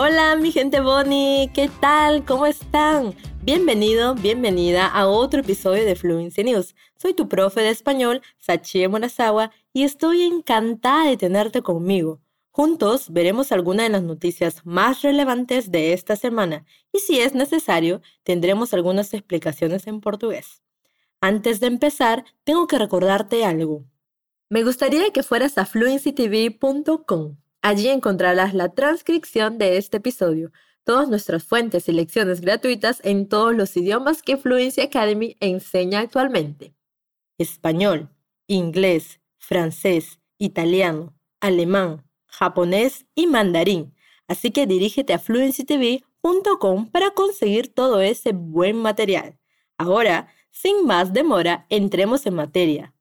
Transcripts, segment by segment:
Hola mi gente Bonnie, ¿qué tal? ¿Cómo están? Bienvenido, bienvenida a otro episodio de Fluency News. Soy tu profe de español, Sachie Morazawa, y estoy encantada de tenerte conmigo. Juntos veremos algunas de las noticias más relevantes de esta semana y si es necesario, tendremos algunas explicaciones en portugués. Antes de empezar, tengo que recordarte algo. Me gustaría que fueras a fluencytv.com Allí encontrarás la transcripción de este episodio, todas nuestras fuentes y lecciones gratuitas en todos los idiomas que Fluency Academy enseña actualmente. Español, inglés, francés, italiano, alemán, japonés y mandarín. Así que dirígete a fluencytv.com para conseguir todo ese buen material. Ahora, sin más demora, entremos en materia.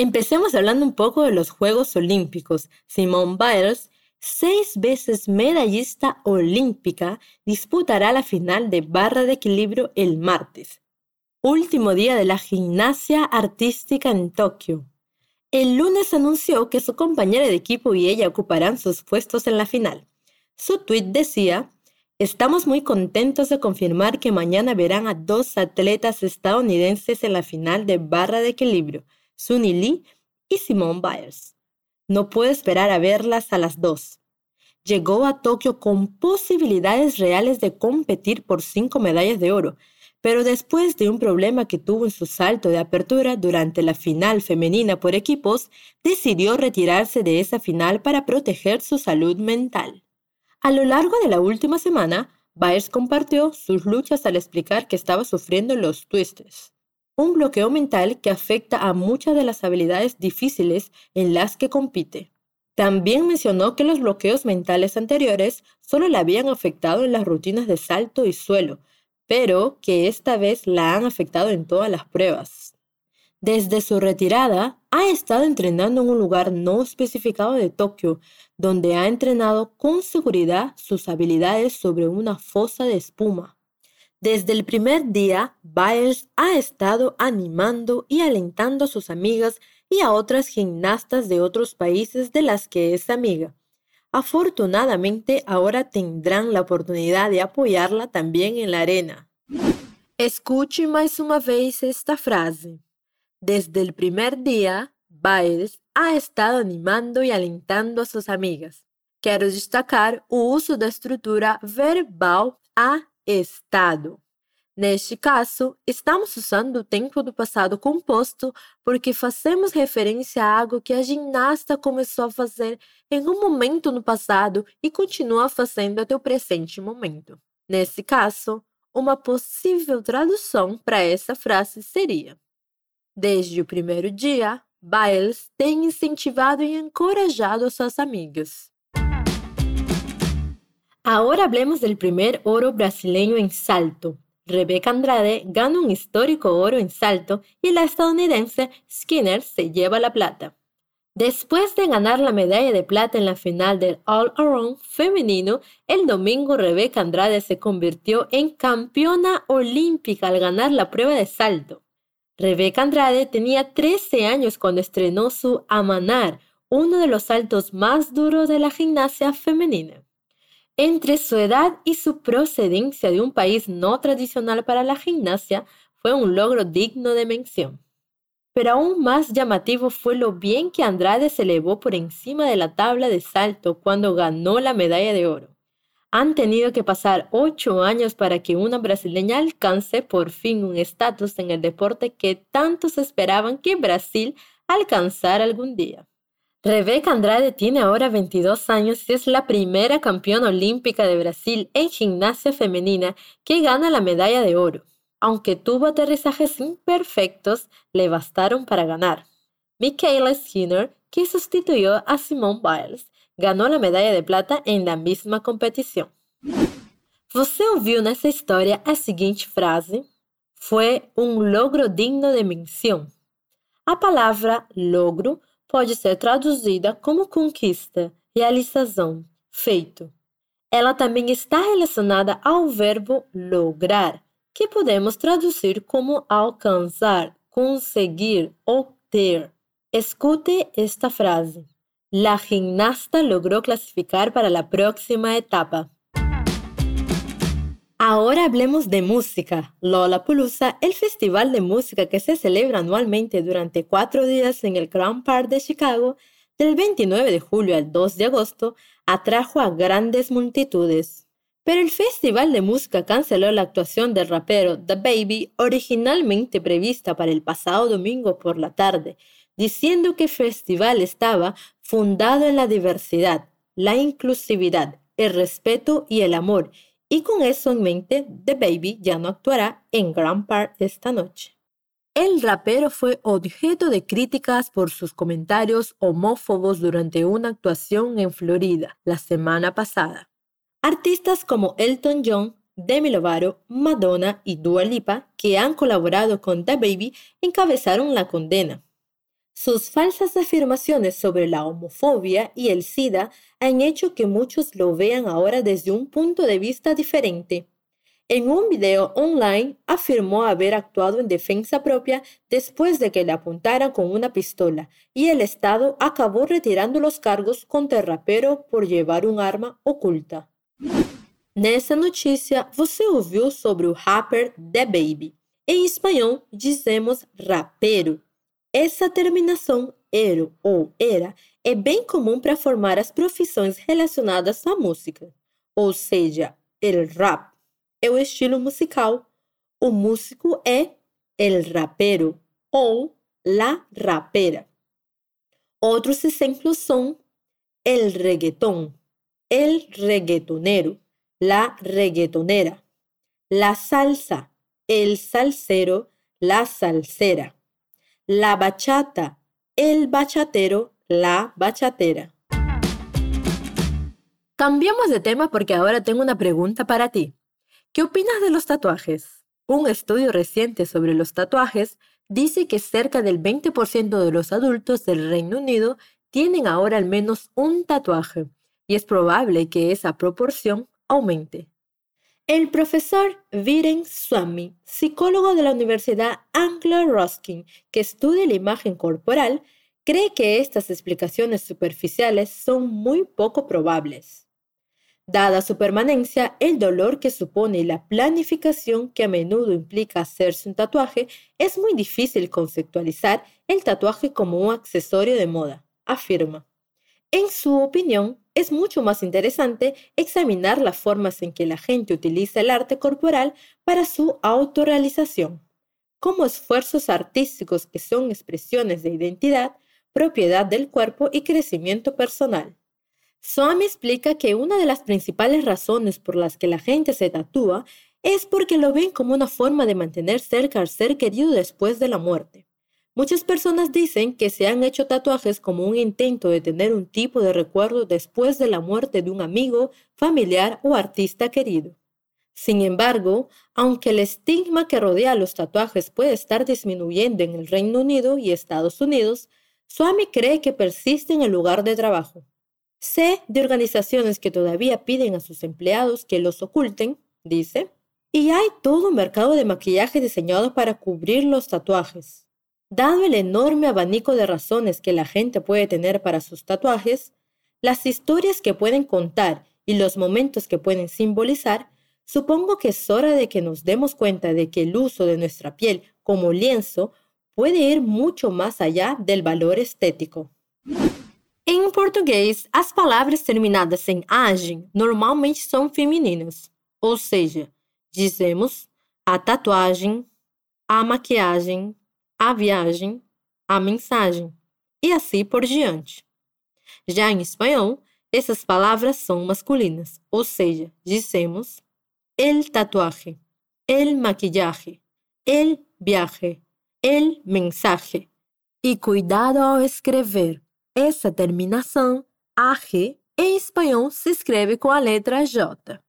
Empecemos hablando un poco de los Juegos Olímpicos. Simone Biles, seis veces medallista olímpica, disputará la final de barra de equilibrio el martes, último día de la gimnasia artística en Tokio. El lunes anunció que su compañera de equipo y ella ocuparán sus puestos en la final. Su tweet decía, Estamos muy contentos de confirmar que mañana verán a dos atletas estadounidenses en la final de barra de equilibrio. Sunny Lee y Simone Biles. No puedo esperar a verlas a las dos. Llegó a Tokio con posibilidades reales de competir por cinco medallas de oro, pero después de un problema que tuvo en su salto de apertura durante la final femenina por equipos, decidió retirarse de esa final para proteger su salud mental. A lo largo de la última semana, Biles compartió sus luchas al explicar que estaba sufriendo los twistes un bloqueo mental que afecta a muchas de las habilidades difíciles en las que compite. También mencionó que los bloqueos mentales anteriores solo la habían afectado en las rutinas de salto y suelo, pero que esta vez la han afectado en todas las pruebas. Desde su retirada, ha estado entrenando en un lugar no especificado de Tokio, donde ha entrenado con seguridad sus habilidades sobre una fosa de espuma. Desde el primer día, Biles ha estado animando y alentando a sus amigas y a otras gimnastas de otros países de las que es amiga. Afortunadamente, ahora tendrán la oportunidad de apoyarla también en la arena. Escuche más una vez esta frase. Desde el primer día, Biles ha estado animando y alentando a sus amigas. Quiero destacar el uso de estructura verbal a estado. Neste caso, estamos usando o tempo do passado composto porque fazemos referência a algo que a ginasta começou a fazer em um momento no passado e continua fazendo até o presente momento. Nesse caso, uma possível tradução para essa frase seria: Desde o primeiro dia, Biles tem incentivado e encorajado suas amigas. Ahora hablemos del primer oro brasileño en salto. Rebeca Andrade gana un histórico oro en salto y la estadounidense Skinner se lleva la plata. Después de ganar la medalla de plata en la final del All Around femenino, el domingo Rebeca Andrade se convirtió en campeona olímpica al ganar la prueba de salto. Rebeca Andrade tenía 13 años cuando estrenó su Amanar, uno de los saltos más duros de la gimnasia femenina. Entre su edad y su procedencia de un país no tradicional para la gimnasia, fue un logro digno de mención. Pero aún más llamativo fue lo bien que Andrade se elevó por encima de la tabla de salto cuando ganó la medalla de oro. Han tenido que pasar ocho años para que una brasileña alcance por fin un estatus en el deporte que tantos esperaban que Brasil alcanzara algún día. Rebeca Andrade tiene ahora 22 años y es la primera campeona olímpica de Brasil en gimnasia femenina que gana la medalla de oro. Aunque tuvo aterrizajes imperfectos, le bastaron para ganar. Michaela Skinner, que sustituyó a Simone Biles, ganó la medalla de plata en la misma competición. Você ouviu nessa história a seguinte frase? Foi um logro digno de menção. A palavra logro pode ser traduzida como conquista, realização, feito. Ela também está relacionada ao verbo lograr, que podemos traduzir como alcançar, conseguir ou ter. Escute esta frase. La gimnasta logró clasificar para la próxima etapa. Ahora hablemos de música. Lollapalooza, el festival de música que se celebra anualmente durante cuatro días en el Grand Park de Chicago, del 29 de julio al 2 de agosto, atrajo a grandes multitudes. Pero el festival de música canceló la actuación del rapero The Baby, originalmente prevista para el pasado domingo por la tarde, diciendo que el festival estaba fundado en la diversidad, la inclusividad, el respeto y el amor, y con eso en mente, The Baby ya no actuará en Grand Park esta noche. El rapero fue objeto de críticas por sus comentarios homófobos durante una actuación en Florida la semana pasada. Artistas como Elton John, Demi Lovato, Madonna y Dua Lipa, que han colaborado con The Baby, encabezaron la condena. Sus falsas afirmaciones sobre la homofobia y el SIDA han hecho que muchos lo vean ahora desde un punto de vista diferente. En un video online afirmó haber actuado en defensa propia después de que le apuntaran con una pistola y el Estado acabó retirando los cargos contra el rapero por llevar un arma oculta. Nessa notícia, você ouviu sobre o rapper The Baby. Em espanhol, dizemos rapero. Essa terminação ero ou era é bem comum para formar as profissões relacionadas à música. Ou seja, el rap é o estilo musical, o músico é el rapero ou la rapera. Outros exemplos são el reggaeton, el reggaetonero, la reggaetonera, la salsa, el salsero, la salsera la bachata, el bachatero, la bachatera. Cambiamos de tema porque ahora tengo una pregunta para ti. ¿Qué opinas de los tatuajes? Un estudio reciente sobre los tatuajes dice que cerca del 20% de los adultos del Reino Unido tienen ahora al menos un tatuaje y es probable que esa proporción aumente. El profesor Viren Swami, psicólogo de la Universidad Anglo-Ruskin, que estudia la imagen corporal, cree que estas explicaciones superficiales son muy poco probables. Dada su permanencia, el dolor que supone la planificación que a menudo implica hacerse un tatuaje, es muy difícil conceptualizar el tatuaje como un accesorio de moda, afirma. En su opinión, es mucho más interesante examinar las formas en que la gente utiliza el arte corporal para su autorrealización, como esfuerzos artísticos que son expresiones de identidad, propiedad del cuerpo y crecimiento personal. Swami explica que una de las principales razones por las que la gente se tatúa es porque lo ven como una forma de mantener cerca al ser querido después de la muerte. Muchas personas dicen que se han hecho tatuajes como un intento de tener un tipo de recuerdo después de la muerte de un amigo, familiar o artista querido. Sin embargo, aunque el estigma que rodea los tatuajes puede estar disminuyendo en el Reino Unido y Estados Unidos, Swami cree que persiste en el lugar de trabajo. Sé de organizaciones que todavía piden a sus empleados que los oculten, dice, y hay todo un mercado de maquillaje diseñado para cubrir los tatuajes. Dado el enorme abanico de razones que la gente puede tener para sus tatuajes, las historias que pueden contar y los momentos que pueden simbolizar, supongo que es hora de que nos demos cuenta de que el uso de nuestra piel como lienzo puede ir mucho más allá del valor estético. En portugués, as palavras terminadas em agem normalmente são femininas, ou seja, dizemos a tatuagem, a maquiagem, a viagem, a mensagem, e assim por diante. Já em espanhol, essas palavras são masculinas, ou seja, dizemos el tatuaje, el maquillaje, el viaje, el mensaje. E cuidado ao escrever. Essa terminação, AG, em espanhol se escreve com a letra J.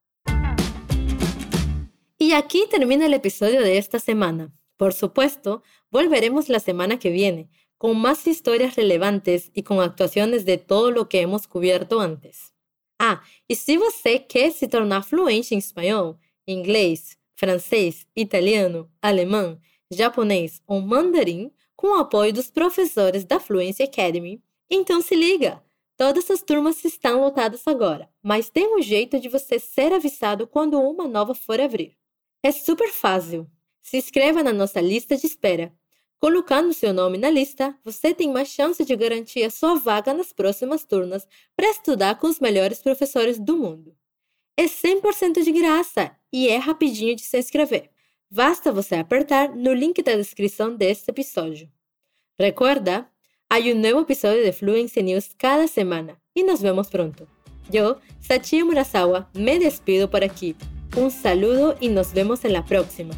E aqui termina o episódio de esta semana. Por supuesto, volveremos la semana que viene con más historias relevantes y con actuaciones de todo lo que hemos cubierto antes. Ah, e se você quer se tornar fluente em espanhol, inglês, francês, italiano, alemão, japonês ou mandarim, com o apoio dos professores da Fluency Academy, então se liga! Todas as turmas estão lotadas agora, mas tem um jeito de você ser avisado quando uma nova for abrir. É super fácil. Se inscreva na nossa lista de espera. Colocando seu nome na lista, você tem mais chance de garantir a sua vaga nas próximas turmas para estudar com os melhores professores do mundo. É 100% de graça e é rapidinho de se inscrever. Basta você apertar no link da descrição deste episódio. Recuerda, hay un nuevo episodio de Fluency News cada semana y nos vemos pronto. Yo, Sachi Murasawa, me despido por aquí. Un saludo y nos vemos en la próxima.